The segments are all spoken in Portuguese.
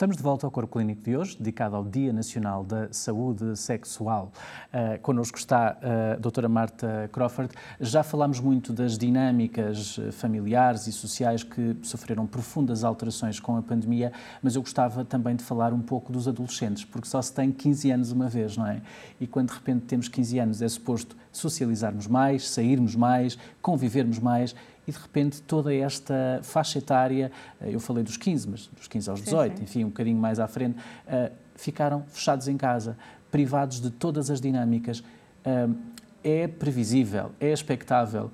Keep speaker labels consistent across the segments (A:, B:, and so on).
A: Estamos de volta ao Corpo Clínico de hoje, dedicado ao Dia Nacional da Saúde Sexual. Uh, connosco está a doutora Marta Crawford. Já falámos muito das dinâmicas eh, familiares e sociais que sofreram profundas alterações com a pandemia, mas eu gostava também de falar um pouco dos adolescentes, porque só se tem 15 anos uma vez, não é? E quando de repente temos 15 anos é suposto socializarmos mais, sairmos mais, convivermos mais e de repente toda esta faixa etária, eh, eu falei dos 15, mas dos 15 aos 18, sim, sim. enfim, um bocadinho mais à frente, uh, ficaram fechados em casa, privados de todas as dinâmicas. Uh, é previsível, é expectável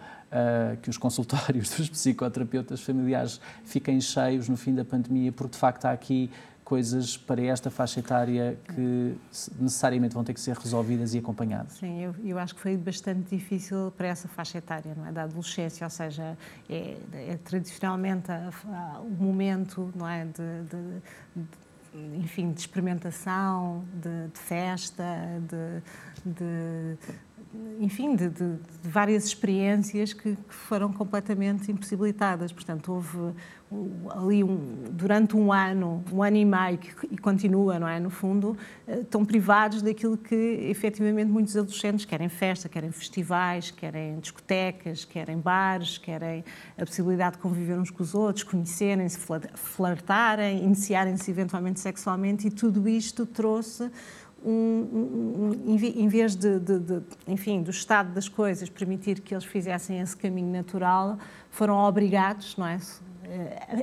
A: que os consultórios dos psicoterapeutas familiares fiquem cheios no fim da pandemia, porque de facto há aqui coisas para esta faixa etária que necessariamente vão ter que ser resolvidas e acompanhadas?
B: Sim, eu, eu acho que foi bastante difícil para essa faixa etária, não é? Da adolescência, ou seja, é, é tradicionalmente a, a, o momento, não é? de, de, de enfim, de experimentação, de, de festa, de, de, enfim, de, de, de, várias experiências que, que, foram completamente impossibilitadas. Portanto, houve ali um, durante um ano, um ano e meio, que, e continua, não é? No fundo, eh, estão privados daquilo que efetivamente muitos adolescentes querem festa, querem festivais, querem discotecas, querem bares, querem a possibilidade de conviver uns com os outros, conhecerem-se, flertarem, iniciarem-se eventualmente sexualmente e tudo isto trouxe um, um, em vez de, de, de, enfim, do estado das coisas permitir que eles fizessem esse caminho natural, foram obrigados, não é,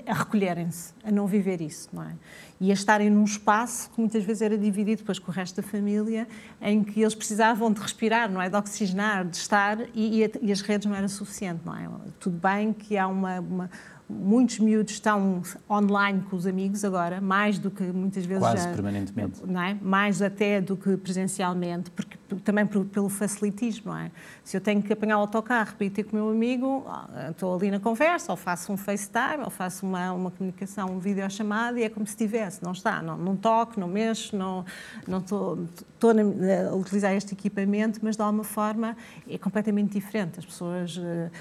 B: a recolherem-se, a não viver isso, não é? E a estarem num espaço que muitas vezes era dividido depois com o resto da família, em que eles precisavam de respirar, não é? De oxigenar, de estar, e, e as redes não eram suficientes, não é? Tudo bem que há uma, uma muitos miúdos estão online com os amigos agora, mais do que muitas vezes
A: quase já, permanentemente,
B: não é? Mais até do que presencialmente, porque também pelo facilitismo, não é? Se eu tenho que apanhar o autocarro para ir ter com o meu amigo, ah, estou ali na conversa, ou faço um FaceTime, ou faço uma, uma comunicação, uma videochamada e é como se estivesse, não está, não, não toco, não mexo, não, não estou, a utilizar este equipamento, mas de alguma forma é completamente diferente. As pessoas uh,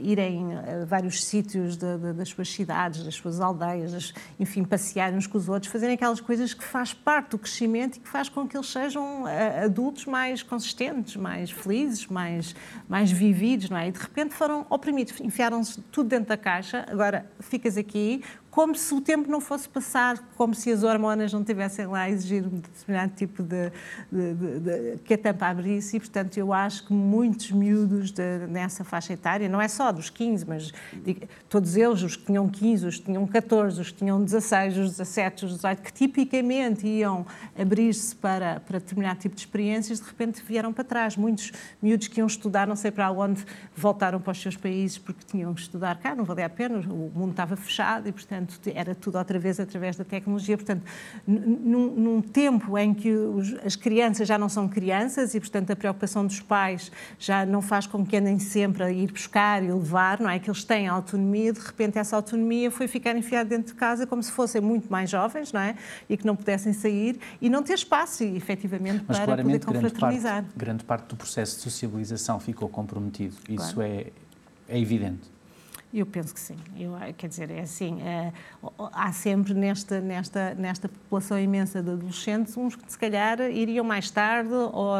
B: irem a vários sítios de, de, das suas cidades, das suas aldeias, enfim, passearem uns com os outros, fazerem aquelas coisas que faz parte do crescimento e que faz com que eles sejam uh, adultos mais consistentes, mais felizes, mais, mais vividos, não é? E de repente foram oprimidos, enfiaram-se tudo dentro da caixa, agora ficas aqui, como se o tempo não fosse passar, como se as hormonas não tivessem lá a exigir um determinado tipo de, de, de, de que a tampa abrisse e, portanto, eu acho que muitos miúdos nessa faixa etária, não é só dos 15, mas digo, todos eles, os que tinham 15, os que tinham 14, os que tinham 16, os 17, os 18, que tipicamente iam abrir-se para, para determinado tipo de experiências, de repente vieram para trás. Muitos miúdos que iam estudar, não sei para onde, voltaram para os seus países porque tinham que estudar cá, não valia a pena, o mundo estava fechado e, portanto, portanto, era tudo outra vez através da tecnologia. Portanto, num, num tempo em que os, as crianças já não são crianças e, portanto, a preocupação dos pais já não faz com que andem sempre a ir buscar e levar, não é? Que eles têm autonomia, de repente essa autonomia foi ficar enfiada dentro de casa como se fossem muito mais jovens, não é? E que não pudessem sair e não ter espaço, efetivamente,
A: Mas,
B: para poder
A: confraternizar. Grande parte, grande parte do processo de socialização ficou comprometido. Isso claro. é, é evidente.
B: Eu penso que sim. Eu, quer dizer, é assim, é, há sempre nesta, nesta, nesta população imensa de adolescentes uns que se calhar iriam mais tarde ou,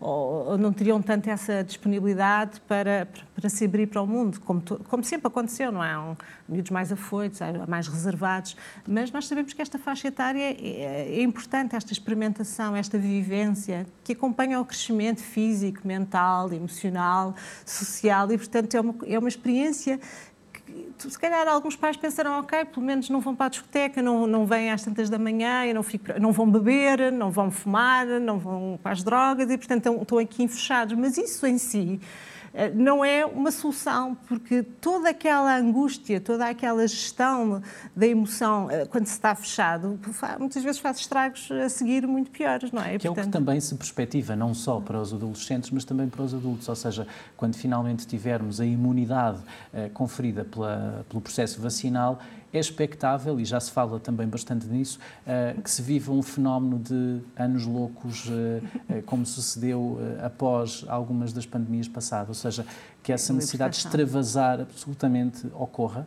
B: ou, não teriam tanto essa disponibilidade para, para se abrir para o mundo, como, como sempre aconteceu, não é? Um, miúdos mais afoitos, mais reservados, mas nós sabemos que esta faixa etária é, é importante, esta experimentação, esta vivência que acompanha o crescimento físico, mental, emocional, social e, portanto, é uma, é uma experiência se calhar alguns pais pensarão, ok, pelo menos não vão para a discoteca, não, não vêm às tantas da manhã, e não, fico, não vão beber, não vão fumar, não vão para as drogas e, portanto, estão, estão aqui fechados. Mas isso em si não é uma solução, porque toda aquela angústia, toda aquela gestão da emoção, eh, quando se está fechado, muitas vezes faz estragos a seguir muito piores, não é?
A: Que Portanto... é o que também se perspectiva, não só para os adolescentes, mas também para os adultos. Ou seja, quando finalmente tivermos a imunidade eh, conferida pela, pelo processo vacinal, é expectável, e já se fala também bastante nisso, uh, que se viva um fenómeno de anos loucos, uh, uh, como sucedeu após algumas das pandemias passadas, ou seja, que essa necessidade de extravasar absolutamente ocorra?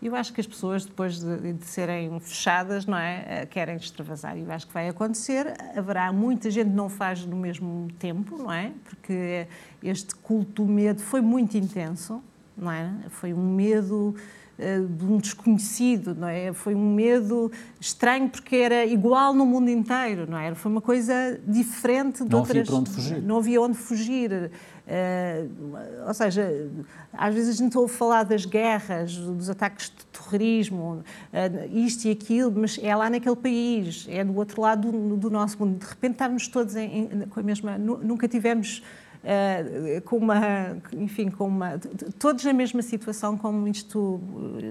B: Eu acho que as pessoas, depois de, de, serem fechadas, não é, eh, querem extravasar. E eu acho que vai acontecer. Haverá muita gente que não faz no mesmo tempo, não é? Porque este culto do medo foi muito intenso, não é? Foi um medo eh, de um desconhecido, não é? Foi um medo estranho porque era igual no mundo inteiro, não é? Foi uma coisa diferente de
A: não
B: outras...
A: Não havia para onde fugir.
B: Não havia onde fugir. Uh, ou seja, às vezes a gente ouve falar das guerras, dos ataques de terrorismo, uh, isto e aquilo, mas é lá naquele país, é do outro lado do, do nosso mundo. De repente estávamos todos em, em, com a mesma. Nunca tivemos. Uh, com uma, enfim, com uma, todos na mesma situação como isto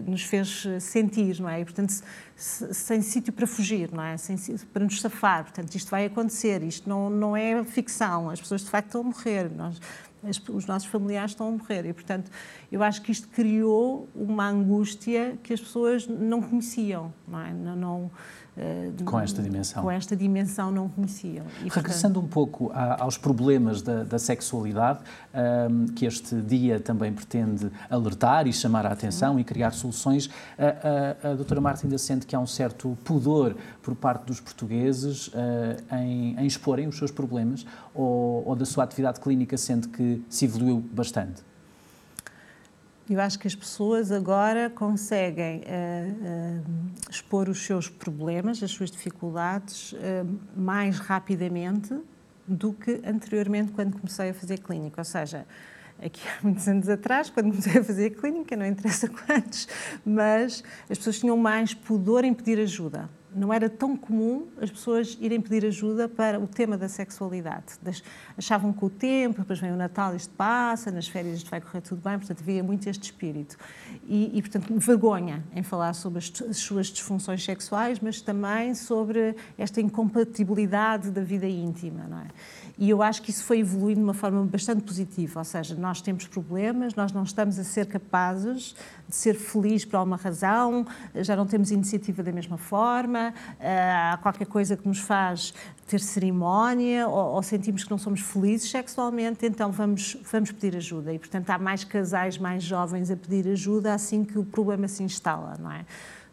B: nos fez sentir, não é? E, portanto, sem sítio para fugir, não é? Sem, para nos safar. Portanto, isto vai acontecer, isto não, não é ficção, as pessoas de facto estão a morrer. Nós, os nossos familiares estão a morrer. E, portanto, eu acho que isto criou uma angústia que as pessoas não conheciam, não é? Não, não
A: eh, com esta dimensão.
B: Com esta dimensão não conheciam.
A: E, Regressando portanto... um pouco a, aos problemas da, da sexualidade, um, ehm, que este dia também pretende alertar e chamar a atenção Sim. e criar soluções, a, a, a doutora Marta ainda sente que há um certo pudor por parte dos portugueses uh, em, em, exporem os seus problemas ou, ou da sua atividade clínica sente que se evoluiu bastante?
B: Eu acho que as pessoas agora conseguem uh, uh, expor os seus problemas, as suas dificuldades, uh, mais rapidamente do que anteriormente, quando comecei a fazer clínica. Ou seja, aqui há muitos anos atrás, quando comecei a fazer clínica, não interessa quantos, mas as pessoas tinham mais pudor em pedir ajuda não era tão comum as pessoas irem pedir ajuda para o tema da sexualidade. Achavam que o tempo, depois vem o Natal, isto passa, nas férias isto vai correr tudo bem, portanto havia muito este espírito. E, e portanto, vergonha em falar sobre as, as, suas disfunções sexuais, mas também sobre esta incompatibilidade da vida íntima, não é? E eu acho que isso foi evoluindo de uma forma bastante positiva, ou seja, nós temos problemas, nós não estamos a ser capazes de ser felizes por alguma razão, já não temos iniciativa da mesma forma, eh, há qualquer coisa que nos faz ter cerimónia ou, ou, sentimos que não somos felizes sexualmente, então vamos, vamos pedir ajuda. E, portanto, há mais casais mais jovens a pedir ajuda assim que o problema se instala, não é?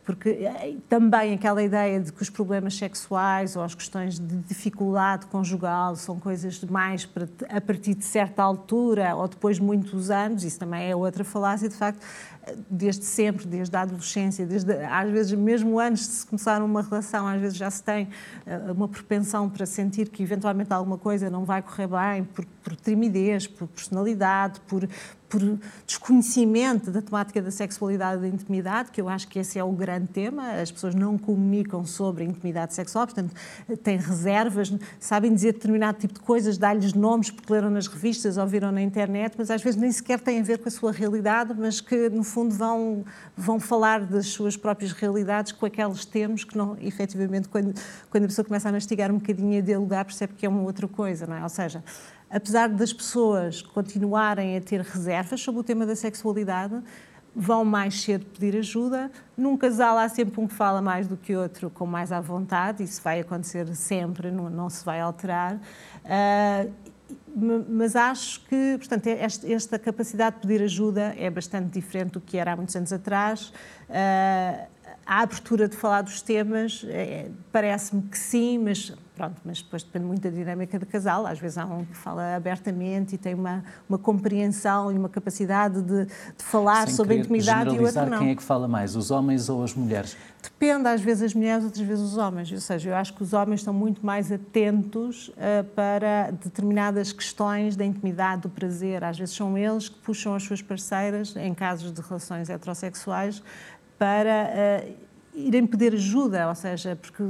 B: porque eh, também aquela ideia de que os problemas sexuais ou as questões de dificuldade conjugal são coisas mais para, a partir de certa altura ou depois de muitos anos, isso também é outra falácia, de facto, desde sempre, desde a adolescência, desde, às vezes mesmo antes de se começar uma relação, às vezes já se tem eh, uma propensão para sentir que eventualmente alguma coisa não vai correr bem por, por timidez, por personalidade, por, por desconhecimento da temática da sexualidade e da intimidade, que eu acho que esse é o grande tema. As pessoas não comunicam sobre a intimidade sexual, portanto, têm reservas, sabem dizer determinado tipo de coisas, dá-lhes nomes porque leram nas revistas ou viram na internet, mas às vezes nem sequer têm a ver com a sua realidade, mas que, no fundo, vão, vão falar das suas próprias realidades com aqueles termos que, não, efetivamente, quando, quando a pessoa começa a mastigar um bocadinho a dialogar, percebe que é uma outra coisa, não é? Ou seja, apesar das pessoas continuarem a ter reservas sobre o tema da sexualidade, vão mais cedo pedir ajuda. Num casal há sempre um que fala mais do que outro, com mais à vontade, isso vai acontecer sempre, não, não se vai alterar. Uh, mas acho que, portanto, esta capacidade de pedir ajuda é bastante diferente do que era há muitos anos atrás. Uh, a abertura de falar dos temas, é, parece-me que sim, mas pronto, mas depois depende muito da dinâmica do casal. Às vezes há um que fala abertamente e tem uma, uma compreensão e uma capacidade de, de falar
A: Sem
B: sobre a intimidade e o outro não.
A: quem é que fala mais, os homens ou as mulheres?
B: Depende, às vezes as mulheres, outras vezes os homens. Ou seja, eu acho que os homens estão muito mais atentos uh, para determinadas questões da intimidade, do prazer. Às vezes são eles que puxam as suas parceiras, em casos de relações heterossexuais, para uh, irem pedir ajuda, ou seja, porque,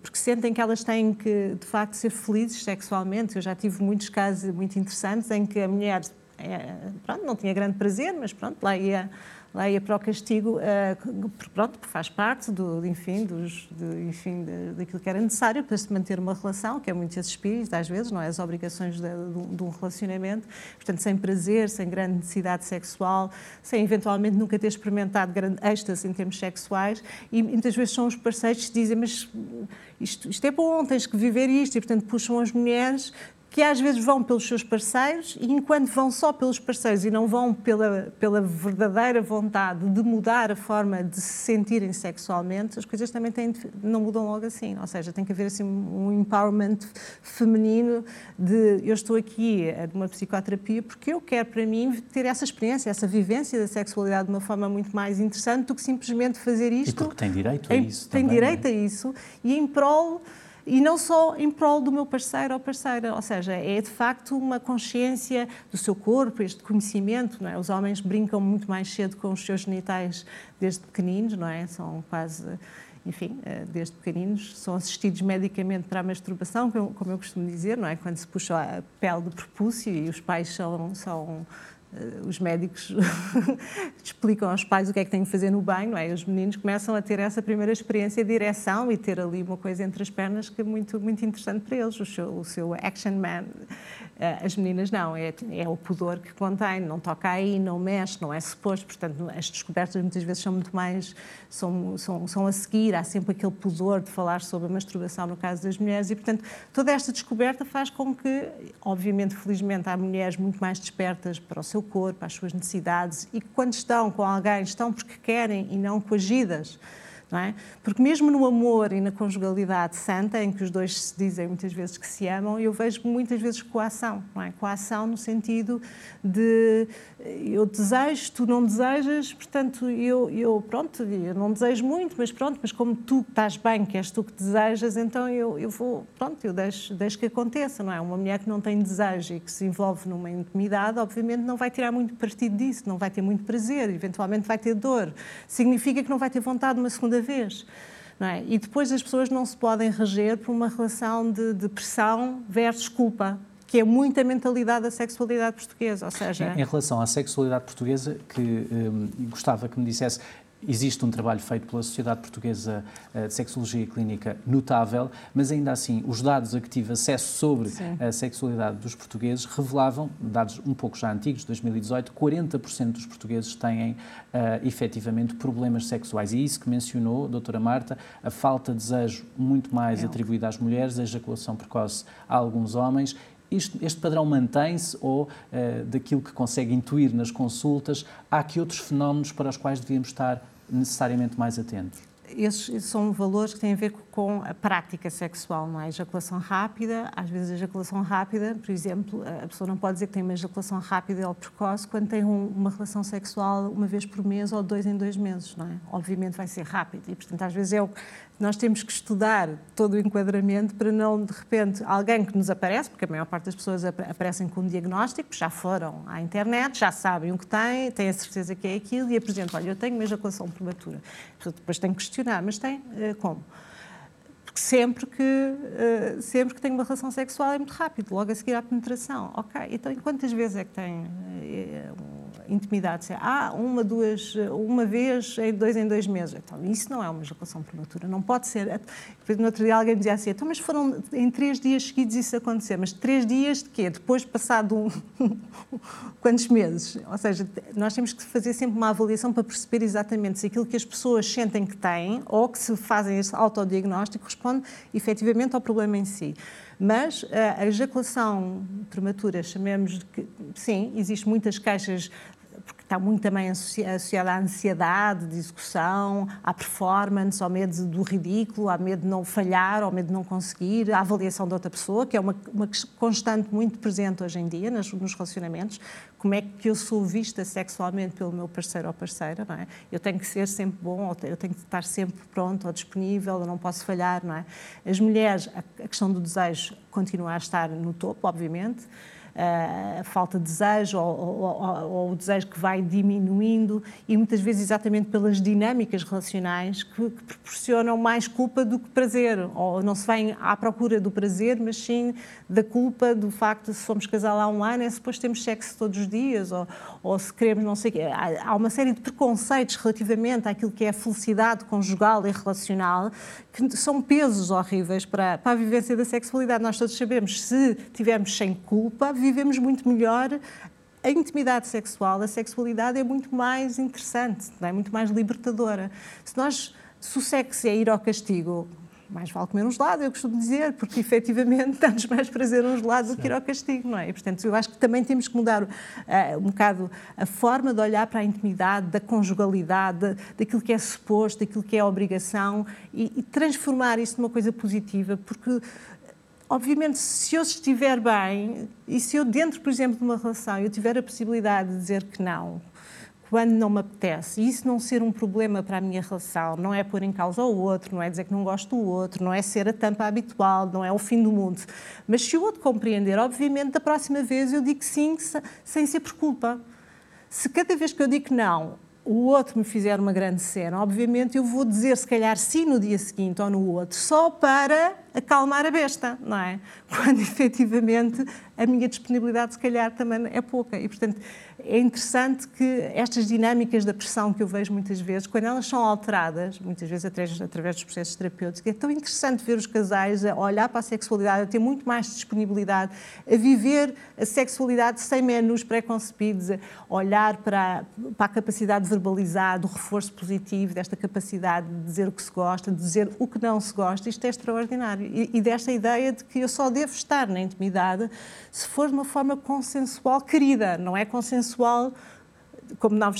B: porque sentem que elas têm que, de facto, ser felizes sexualmente. Eu já tive muitos casos muito interessantes em que a mulher é, pronto, não tinha grande prazer, mas pronto, lá ia lá ia para o castigo, uh, pronto, faz parte do, enfim, dos, de, enfim, daquilo que era necessário para se manter uma relação, que é muito esse espírito, às vezes, não é? As obrigações de, de, de, um relacionamento, portanto, sem prazer, sem grande necessidade sexual, sem eventualmente nunca ter experimentado grande êxtase em termos sexuais, e muitas vezes são os parceiros que dizem, mas isto, isto é bom, tens que viver isto, e portanto puxam as mulheres que às vezes vão pelos seus parceiros e enquanto vão só pelos parceiros e não vão pela, pela verdadeira vontade de mudar a forma de se sentirem sexualmente, as coisas também têm, não mudam logo assim. Ou seja, tem que haver assim um empowerment feminino de eu estou aqui numa psicoterapia porque eu quero para mim ter essa experiência, essa vivência da sexualidade de uma forma muito mais interessante do que simplesmente fazer isto. E
A: porque tem direito a isso.
B: Tem
A: também,
B: direito
A: é?
B: a isso e em prol e não só em prol do meu parceiro ou parceira, ou seja, é de facto uma consciência do seu corpo, este conhecimento, não é? Os homens brincam muito mais cedo com os seus genitais desde pequeninos, não é? São quase enfim, eh, desde pequeninos, são assistidos medicamente para a masturbação, como eu costumo dizer, não é? Quando se puxa a pele do prepúcio e os pais são, são os médicos explicam aos pais o que é que têm que fazer no banho, é? Os meninos começam a ter essa primeira experiência de direção e ter ali uma coisa entre as pernas que é muito, muito interessante para eles, o seu, o seu action man. Eh, as meninas não, é, é o pudor que contém, não toca aí, não mexe, não é suposto, portanto as descobertas muitas vezes são muito mais, são, são, são a seguir, há sempre aquele pudor de falar sobre a masturbação no caso das mulheres e, portanto, toda esta descoberta faz com que, obviamente, felizmente, há mulheres muito mais despertas para o seu corpo, às suas necessidades e que quando estão com alguém estão porque querem e não coagidas. Não é? Porque mesmo no amor e na conjugalidade santa, em que os dois se dizem muitas vezes que se amam, eu vejo muitas vezes coação, não é? Coação no sentido de eu desejo, tu não desejas, portanto, eu, eu, pronto, eu não desejo muito, mas pronto, mas como tu estás bem, que és tu que desejas, então eu, eu vou, pronto, eu deixo, deixo que aconteça, não é? Uma mulher que não tem desejo e que se envolve numa intimidade, obviamente não vai tirar muito partido disso, não vai ter muito prazer, eventualmente vai ter dor. Significa que não vai ter vontade de uma segunda vez. É? E depois as pessoas não se podem reger por uma relação de, de pressão versus culpa que é muita mentalidade da sexualidade portuguesa, ou seja...
A: Em, em relação à sexualidade portuguesa, que um, gostava que me dissesse, Existe um trabalho feito pela Sociedade Portuguesa eh, de Sexologia Clínica notável, mas ainda assim, os dados a que tive acesso sobre Sim. a sexualidade dos portugueses revelavam, dados um pouco já antigos, 2018, 40% dos portugueses têm uh, efetivamente problemas sexuais. E isso que mencionou, doutora Marta, a falta de desejo muito mais é. atribuída às mulheres, a ejaculação precoce a alguns homens isto, este padrão mantém-se ou, uh, daquilo que consegue intuir nas consultas, há aqui outros fenómenos para os quais devíamos estar necessariamente mais atentos?
B: Esses são valores que têm a ver com a prática sexual, não é? Ejaculação rápida, às vezes a ejaculação rápida, por exemplo, a pessoa não pode dizer que tem uma ejaculação rápida ou precoce quando tem um, uma relação sexual uma vez por mês ou dois em dois meses, não é? Obviamente vai ser rápido e, portanto, às vezes é o, nós temos que estudar todo o enquadramento para não, de repente, alguém que nos aparece, porque a maior parte das pessoas aparecem com um diagnóstico, já foram à internet, já sabem o que têm, têm a certeza que é aquilo e apresentam, olha, eu tenho uma ejaculação prematura. Depois tem que questionar, mas tem uh, como? Sempre que, uh, sempre que tem uma relação sexual é muito rápido, logo a seguir à penetração. Ok, então quantas vezes é que tem uh, intimidade, ah, uma, duas, uma vez em dois em dois meses. Então, isso não é uma ejaculação prematura, não pode ser. No outro dia alguém dizia assim, então, mas foram em três dias seguidos isso acontecer, mas três dias de quê? Depois passado um... quantos meses? Ou seja, nós temos que fazer sempre uma avaliação para perceber exatamente se aquilo que as pessoas sentem que têm ou que se fazem esse autodiagnóstico responde efetivamente ao problema em si. Mas a ejaculação prematura, chamemos de que, sim, existem muitas queixas está muito também associada à ansiedade de execução, à performance, ao medo do ridículo, ao medo de não falhar, ao medo de não conseguir, à avaliação da outra pessoa, que é uma, uma constante muito presente hoje em dia nos, nos, relacionamentos. Como é que eu sou vista sexualmente pelo meu parceiro ou parceira, não é? Eu tenho que ser sempre bom, eu tenho que estar sempre pronto ou disponível, eu não posso falhar, não é? As mulheres, a, a questão do desejo continua a estar no topo, obviamente a falta de desejo ou, ou, ou, o desejo que vai diminuindo e muitas vezes exatamente pelas dinâmicas relacionais que, que, proporcionam mais culpa do que prazer. Ou não se vem à procura do prazer, mas sim da culpa do facto de se somos casal há um ano, é depois temos sexo todos os dias ou, ou se queremos não sei quê. Há uma série de preconceitos relativamente àquilo que é a felicidade conjugal e relacional que são pesos horríveis para, para a vivência da sexualidade. Nós todos sabemos, se tivermos sem culpa, vivemos muito melhor a intimidade sexual, a sexualidade é muito mais interessante, é muito mais libertadora. Se nós, se o sexo é ir ao castigo, mais vale comer um gelado, eu costumo dizer, porque efetivamente dá-nos mais prazer um gelado do que ir ao castigo, não é? E, portanto, eu acho que também temos que mudar uh, um bocado a forma de olhar para a intimidade, da conjugalidade, daquilo que é suposto, daquilo que é obrigação e, e transformar isso numa coisa positiva, porque obviamente, se eu estiver bem e se eu, dentro, por exemplo, de uma relação, eu tiver a possibilidade de dizer que não, quando não me apetece, e isso não ser um problema para a minha relação, não é pôr em causa o outro, não é dizer que não gosto do outro, não é ser a tampa habitual, não é o fim do mundo. Mas se o outro compreender, obviamente, da próxima vez eu digo sim sem ser por culpa. Se cada vez que eu digo não, o outro me fizer uma grande cena, obviamente eu vou dizer se calhar sim no dia seguinte ou no outro, só para acalmar a besta, não é? Quando efetivamente a minha disponibilidade se calhar também é pouca. E portanto é interessante que estas dinâmicas da pressão que eu vejo muitas vezes, quando elas são alteradas, muitas vezes através, através dos processos terapêuticos, é tão interessante ver os casais a olhar para a sexualidade, a ter muito mais disponibilidade, a viver a sexualidade sem menus pré-concebidos, a olhar para, para a capacidade de verbalizar, do reforço positivo, desta capacidade de dizer o que se gosta, de dizer o que não se gosta. Isto é extraordinário. E, e desta ideia de que eu só devo estar na intimidade se for de uma forma consensual, querida, não é consensual como não,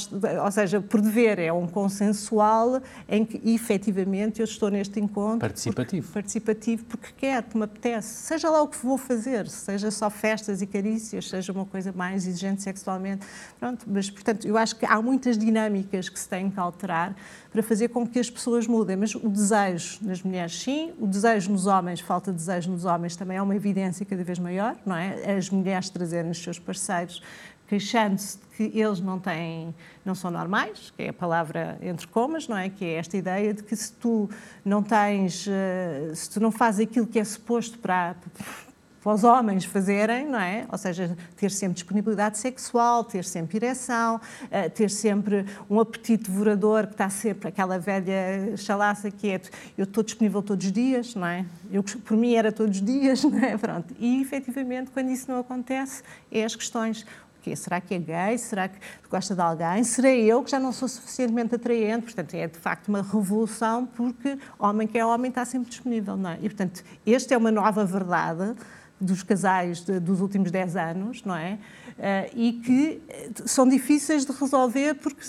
B: ou seja, por dever, é um consensual em que efetivamente eu estou neste encontro.
A: Participativo.
B: Porque, participativo porque quero, que me apetece. Seja lá o que vou fazer, seja só festas e carícias, seja uma coisa mais exigente sexualmente. Pronto, mas, portanto, eu acho que há muitas dinâmicas que se têm que alterar para fazer com que as pessoas mudem. Mas o desejo nas mulheres, sim, o desejo nos homens, falta de desejo nos homens também é uma evidência cada vez maior, não é? As mulheres trazerem os seus parceiros queixando-se de que eles não têm, não são normais, que é a palavra entre comas, não é? Que é esta ideia de que se tu não tens, eh, se tu não fazes aquilo que é suposto para, para os homens fazerem, não é? Ou seja, ter sempre disponibilidade sexual, ter sempre ereção, eh, ter sempre um apetite devorador que está sempre aquela velha chalaça que é eu estou disponível todos os dias, não é? Eu, por mim era todos os dias, não é? Pronto. E efetivamente, quando isso não acontece, é as questões Será que é gay? Será que gosta de alguém? Serei eu que já não sou suficientemente atraente? Portanto, é de facto uma revolução porque homem que é homem está sempre disponível, não é? E, portanto, esta é uma nova verdade dos casais de, dos últimos 10 anos, não é? Uh, e que eh, são difíceis de resolver porque,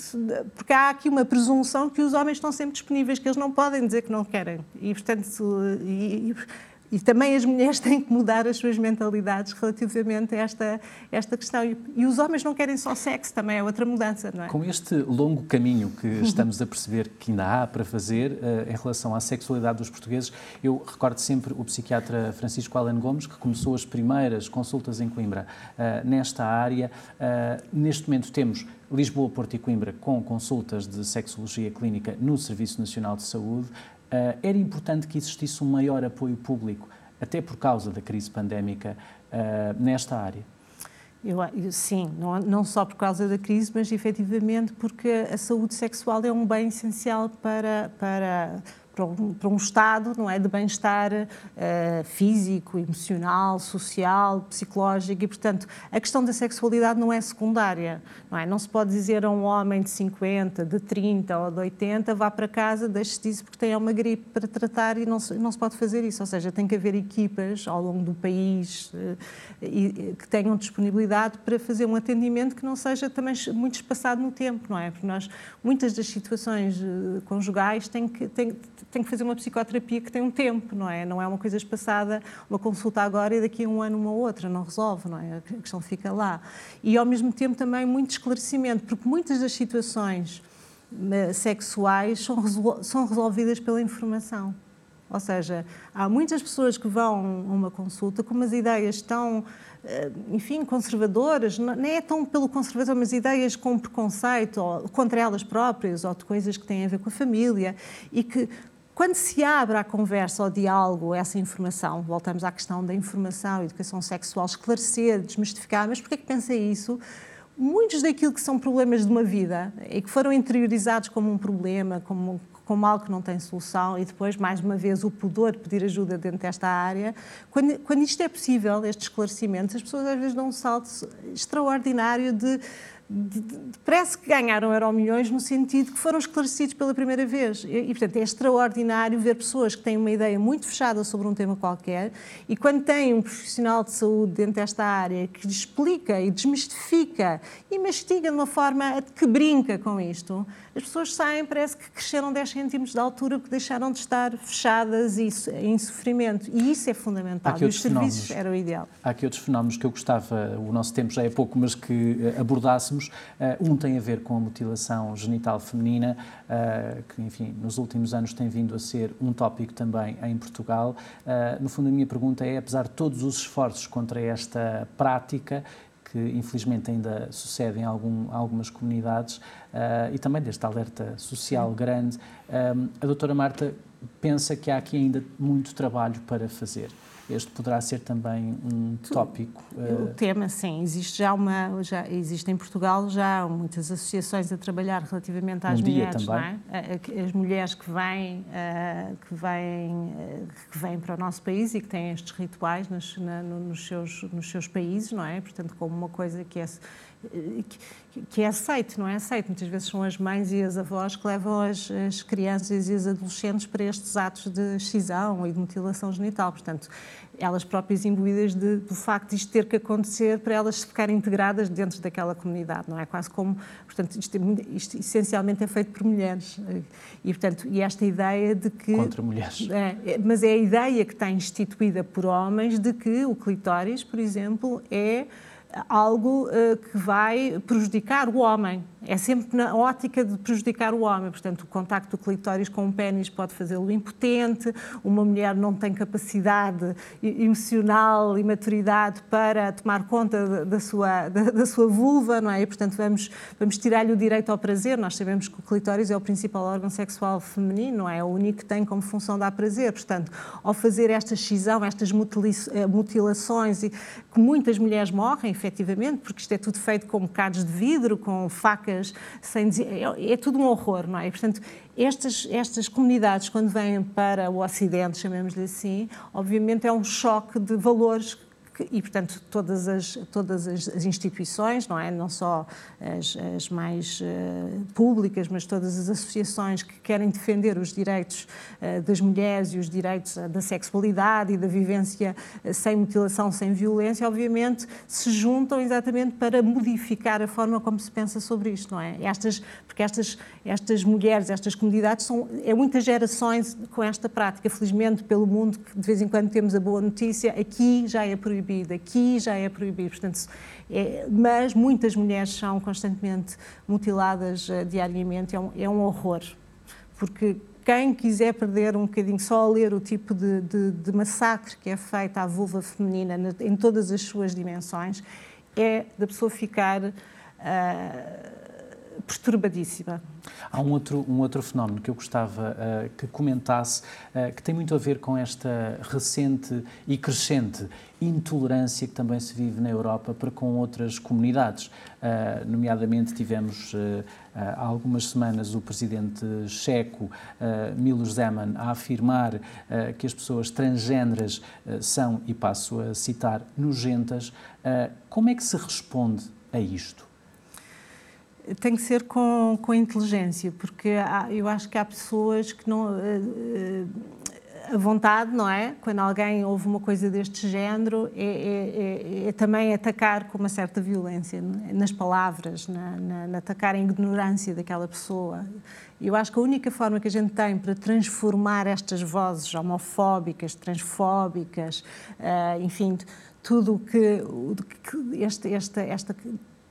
B: porque há aqui uma presunção que os homens estão sempre disponíveis, que eles não podem dizer que não querem. E, portanto, e, e também as mulheres têm que mudar as suas mentalidades relativamente a esta, esta questão. E, e, os homens não querem só sexo, também é outra mudança, não é?
A: Com este longo caminho que estamos a perceber que ainda há para fazer uh, em relação à sexualidade dos portugueses, eu recordo sempre o psiquiatra Francisco Alan Gomes, que começou as primeiras consultas em Coimbra uh, nesta área. Uh, neste momento temos Lisboa, Porto e Coimbra com consultas de sexologia clínica no Serviço Nacional de Saúde. Uh, era importante que existisse um maior apoio público, até por causa da crise pandémica, uh, nesta área?
B: Eu, sim, não, não, só por causa da crise, mas efetivamente porque a saúde sexual é um bem essencial para, para para um, para um estado não é, de bem-estar uh, físico, emocional, social, psicológico e, portanto, a questão da sexualidade não é secundária. Não, é? não se pode dizer a um homem de 50, de 30 ou de 80 vá para casa, deixe-se disso porque tem uma gripe para tratar e não se, não se pode fazer isso. Ou seja, tem que haver equipas ao longo do país uh, e, que tenham disponibilidade para fazer um atendimento que não seja também muito espaçado no tempo, não é? Porque nós, muitas das situações uh, conjugais têm que, têm, tem que fazer uma psicoterapia que tem um tempo, não é? Não é uma coisa espaçada, uma consulta agora e daqui a um ano uma outra, não resolve, não é? A questão fica lá. E ao mesmo tempo também muito esclarecimento, porque muitas das situações eh, sexuais são, são resolvidas pela informação. Ou seja, há muitas pessoas que vão a uma consulta com umas ideias tão eh, enfim, conservadoras, nem é tão pelo conservador, mas ideias com preconceito ou contra elas próprias ou de coisas que têm a ver com a família e que quando se abre a conversa, ao diálogo, essa informação, voltamos à questão da informação, educação sexual, esclarecer, desmistificar, mas porquê que pensa isso? Muitos daquilo que são problemas de uma vida e que foram interiorizados como um problema, como, como algo que não tem solução, e depois, mais uma vez, o pudor de pedir ajuda dentro desta área, quando, quando isto é possível, estes esclarecimentos, as pessoas às vezes dão um salto extraordinário de de, de, parece que ganharam euro milhões no sentido que foram esclarecidos pela primeira vez. E, e, portanto, é extraordinário ver pessoas que têm uma ideia muito fechada sobre um tema qualquer e quando têm um profissional de saúde dentro desta área que explica e desmistifica e mastiga de uma forma que brinca com isto, as pessoas saem, parece que cresceram 10 centímetros de altura porque deixaram de estar fechadas e em sofrimento. E isso é fundamental. E os serviços era o ideal.
A: Há aqui outros fenómenos que eu gostava, o nosso tempo já é pouco, mas que eh, abordássemos. Eh, um tem a ver com a mutilação genital feminina, eh, que, enfim, nos últimos anos tem vindo a ser um tópico também em Portugal. No fundo, a minha pergunta é, apesar de todos os esforços contra esta prática, que infelizmente ainda sucede em algum, algumas comunidades uh, e também deste alerta social grande. Um, a doutora Marta pensa que há aqui ainda muito trabalho para fazer este poderá ser também um tópico.
B: O eh, tema, sim, existe já uma, já existe em Portugal já muitas associações a trabalhar relativamente às um mulheres, não é? As mulheres que vêm, eh, que vêm, eh, que vêm para o nosso país e que têm estes rituais nos, na, nos, seus, nos seus países, não é? Portanto, como uma coisa que é que é aceito, não é aceito. Muitas vezes são as mães e as avós que levam as, as crianças e os adolescentes para estes atos de excisão e de mutilação genital. Portanto, elas próprias imbuídas de, do facto de isto ter que acontecer para elas ficarem integradas dentro daquela comunidade, não é? Quase como, portanto, isto, é, isto essencialmente é feito por mulheres. E, portanto, e esta ideia de que...
A: Contra mulheres.
B: É, mas é a ideia que está instituída por homens de que o clitóris, por exemplo, é algo uh, que vai prejudicar o homem. É sempre na ótica de prejudicar o homem. Portanto, o contacto do clitóris com o pênis pode fazê-lo impotente, uma mulher não tem capacidade emocional e maturidade para tomar conta da sua, da, da sua vulva, não é? E, portanto, vamos, vamos tirar-lhe o direito ao prazer. Nós sabemos que o clitóris é o principal órgão sexual feminino, não é? É o único que tem como função dar prazer. Portanto, ao fazer esta excisão, estas eh, mutilações, que muitas mulheres morrem, efetivamente, porque isto é tudo feito com bocados de vidro, com facas sem é, é, tudo um horror, não é? E, portanto, estas, estas comunidades, quando vêm para o Ocidente, chamemos-lhe assim, obviamente é um choque de valores e, portanto, todas as, todas as instituições, não é? Não só as, as mais uh, públicas, mas todas as associações que querem defender os direitos uh, das mulheres e os direitos uh, da sexualidade e da vivência sem mutilação, sem violência, obviamente, se juntam exatamente para modificar a forma como se pensa sobre isto, não é? Estas, porque estas, estas mulheres, estas comunidades, são é muitas gerações com esta prática. Felizmente, pelo mundo, que de vez em quando temos a boa notícia, aqui já é proibido aqui já é proibido. Portanto, é, mas muitas mulheres são constantemente mutiladas uh, diariamente, é um, é um horror. Porque quem quiser perder um bocadinho só a ler o tipo de, de, de massacre que é feito à vulva feminina em todas as suas dimensões, é da pessoa ficar uh, perturbadíssima.
A: Há um outro, um outro fenómeno que eu gostava uh, que comentasse, uh, que tem muito a ver com esta recente e crescente intolerância que também se vive na Europa para com outras comunidades. Uh, nomeadamente, tivemos há algumas semanas o presidente checo, Milos Zeman, a afirmar que as pessoas transgêneras são, e passo a citar, nojentas. como é que se responde a isto?
B: Tem que ser com, com inteligência, porque há, eu acho que há pessoas que não. Uh, a vontade, não é? Quando alguém ouve uma coisa deste género, é, é, é, é também atacar com uma certa violência nas palavras, na, na, na, atacar a ignorância daquela pessoa. Eu acho que a única forma que a gente tem para transformar estas vozes homofóbicas, transfóbicas, uh, enfim, tudo o que este, esta, esta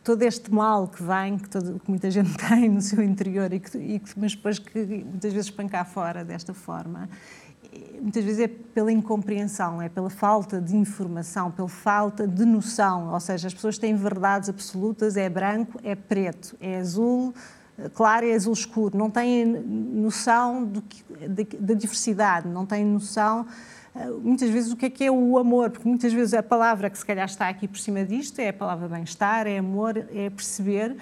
B: todo este mal que vem, que, todo, que, muita gente tem no seu interior, e que, e que, mas depois que muitas vezes cá fora desta forma, muitas vezes é pela incompreensão, é pela falta de informação, pela falta de noção. Ou seja, as pessoas têm verdades absolutas: é branco, é preto, é azul claro é azul escuro. Não têm noção da diversidade, não têm noção muitas vezes o que é que é o amor, porque muitas vezes a palavra que se calhar está aqui por cima disto é a palavra bem-estar, é amor, é perceber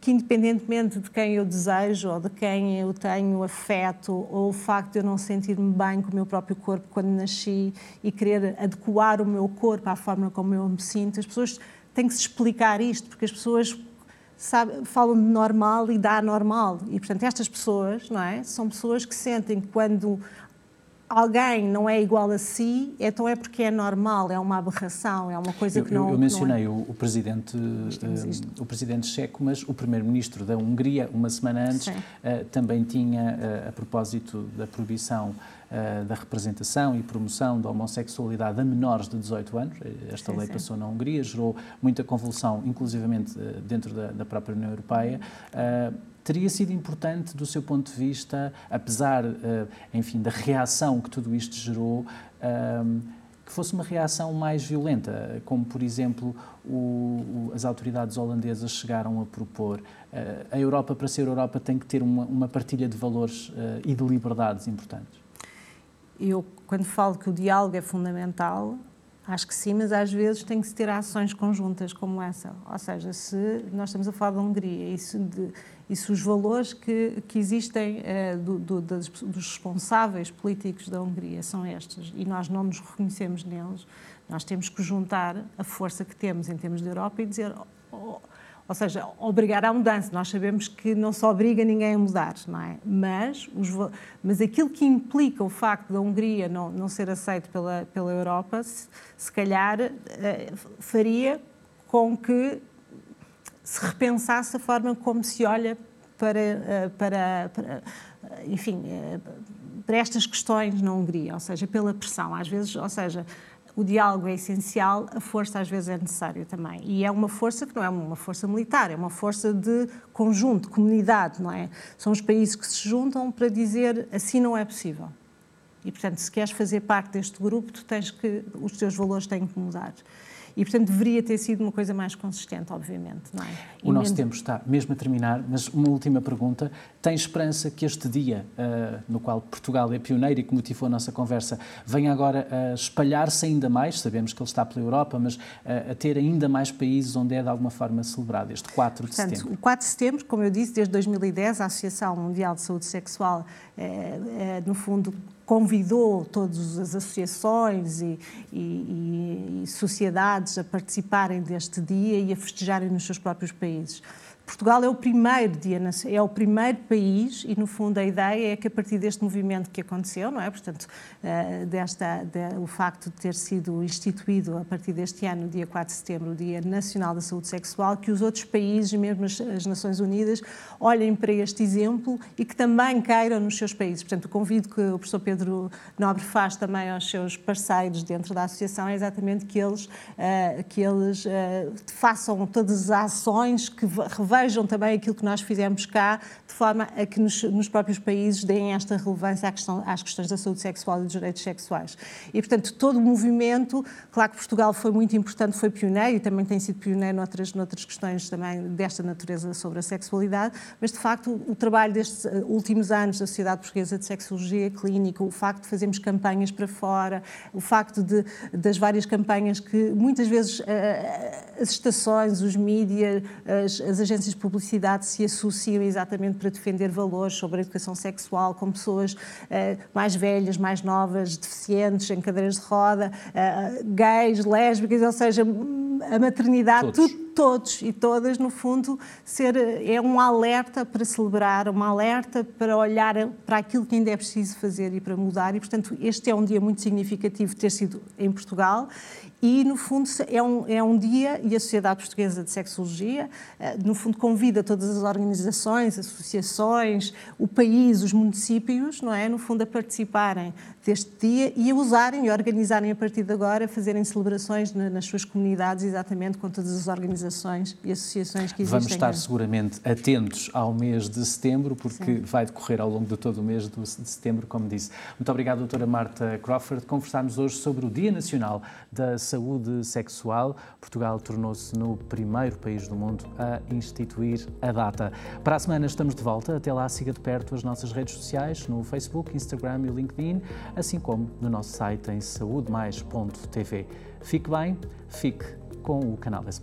B: que independentemente de quem eu desejo ou de quem eu tenho afeto ou o facto de eu não sentir-me bem com o meu próprio corpo quando nasci e querer adequar o meu corpo à forma como eu me sinto, as pessoas têm que se explicar isto, porque as pessoas sabe, falam de normal e da anormal. E, portanto, estas pessoas, não é? São pessoas que sentem que quando alguém não é igual a si, então é porque é normal, é uma aberração, é uma coisa que
A: eu,
B: não.
A: Eu mencionei
B: é.
A: o, o, presidente, uh, o presidente checo, mas o primeiro-ministro da Hungria, uma semana antes, uh, também tinha, uh, a propósito da proibição da representação e promoção da homossexualidade a menores de 18 anos. Esta sim, lei sim. passou na Hungria, gerou muita convulsão, inclusivamente dentro da, da própria União Europeia teria sido importante do seu ponto de vista, apesar, eh, enfim, da reação que tudo isto gerou, que fosse uma reação mais violenta, como por exemplo o, as autoridades holandesas chegaram a propor. Eh, a Europa, para ser Europa, tem que ter uma, uma partilha de valores eh, e de liberdades importantes.
B: Eu, quando falo que o diálogo é fundamental, Acho que sim, mas às vezes tem que se ter ações conjuntas como essa. Ou seja, se nós estamos a falar da Hungria e se, de, e se os valores que, que existem eh, do, do, das, dos responsáveis políticos da Hungria são estes e nós não nos reconhecemos neles, nós temos que juntar a força que temos em termos de Europa e dizer. Oh, ou seja, obrigar à mudança. Nós sabemos que não se obriga ninguém a mudar, não é? Mas, os, mas aquilo que implica o facto da Hungria não, não ser aceito pela, pela Europa, se, se calhar eh, faria com que se repensasse a forma como se olha para, eh, para, para enfim, eh, para estas questões na Hungria, ou seja, pela pressão. Às vezes, ou seja, o diálogo é essencial, a força às vezes é necessária também. E é uma força que não é uma força militar, é uma força de conjunto, comunidade, não é? São os países que se juntam para dizer assim não é possível. E, portanto, se queres fazer parte deste grupo, tu tens que, os teus valores têm que mudar. E, portanto, deveria ter sido uma coisa mais consistente, obviamente. Não é?
A: O nosso tempo está mesmo a terminar, mas uma última pergunta. Tem esperança que este dia, uh, no qual Portugal é pioneiro e que motivou a nossa conversa, venha agora a espalhar-se ainda mais? Sabemos que ele está pela Europa, mas uh, a ter ainda mais países onde é de alguma forma celebrado, este 4 de
B: portanto,
A: setembro.
B: O 4 de setembro, como eu disse, desde 2010, a Associação Mundial de Saúde Sexual, é, no fundo, convidou todas as associações e, e, e, sociedades a participarem deste dia e a festejarem nos seus próprios países. Portugal é o primeiro dia, é o primeiro país e no fundo a ideia é que a partir deste movimento que aconteceu, não é? Portanto, eh, desta, de, o facto de ter sido instituído a partir deste ano, dia 4 de setembro, o Dia Nacional da Saúde Sexual, que os outros países, mesmo as, as Nações Unidas, olhem para este exemplo e que também queiram nos seus países. Portanto, o convite que o professor Pedro Nobre faz também aos seus parceiros dentro da associação é exatamente que eles, uh, que eles uh, façam todas as ações que revejam vejam também aquilo que nós fizemos cá, de forma a que nos, nos próprios países deem esta relevância à questão, às questões da saúde sexual e dos direitos sexuais. E, portanto, todo o movimento, claro que Portugal foi muito importante, foi pioneiro e também tem sido pioneiro noutras, noutras questões também desta natureza sobre a sexualidade, mas, de facto, o, trabalho destes eh, últimos anos da Sociedade Portuguesa de Sexologia Clínica, o facto de fazermos campanhas para fora, o facto de, das várias campanhas que muitas vezes eh, as estações, os mídias, as, as agências agências de publicidade se associam exatamente para defender valores sobre a educação sexual com pessoas uh, mais velhas, mais novas, deficientes, em cadeiras de roda, uh, gays, lésbicas, ou seja, a maternidade,
A: todos.
B: Todos e todas, no fundo, ser, é um alerta para celebrar, um alerta para olhar para aquilo que ainda é preciso fazer e para mudar. E, portanto, este é um dia muito significativo ter sido em Portugal e, no fundo, é um, é um dia, e a Sociedade Portuguesa de Sexologia, eh, no fundo, convida todas as organizações, associações, o país, os municípios, não é? No fundo, a participarem deste dia e a usarem e organizarem a partir de agora, fazerem celebrações nas suas comunidades, exatamente com todas as organizações e associações que existem.
A: Vamos estar seguramente atentos ao mês de setembro, porque Sim. vai decorrer ao longo de todo o mês de setembro, como disse. Muito obrigado, doutora Marta Crawford. Conversámos hoje sobre o Dia Nacional da Saúde Sexual. Portugal tornou-se no primeiro país do mundo a instituir a data. Para a semana estamos de volta. Até lá, siga de perto as nossas redes sociais no Facebook, Instagram e LinkedIn assim como no nosso site em saudemais.tv. Fique bem, fique com o canal S.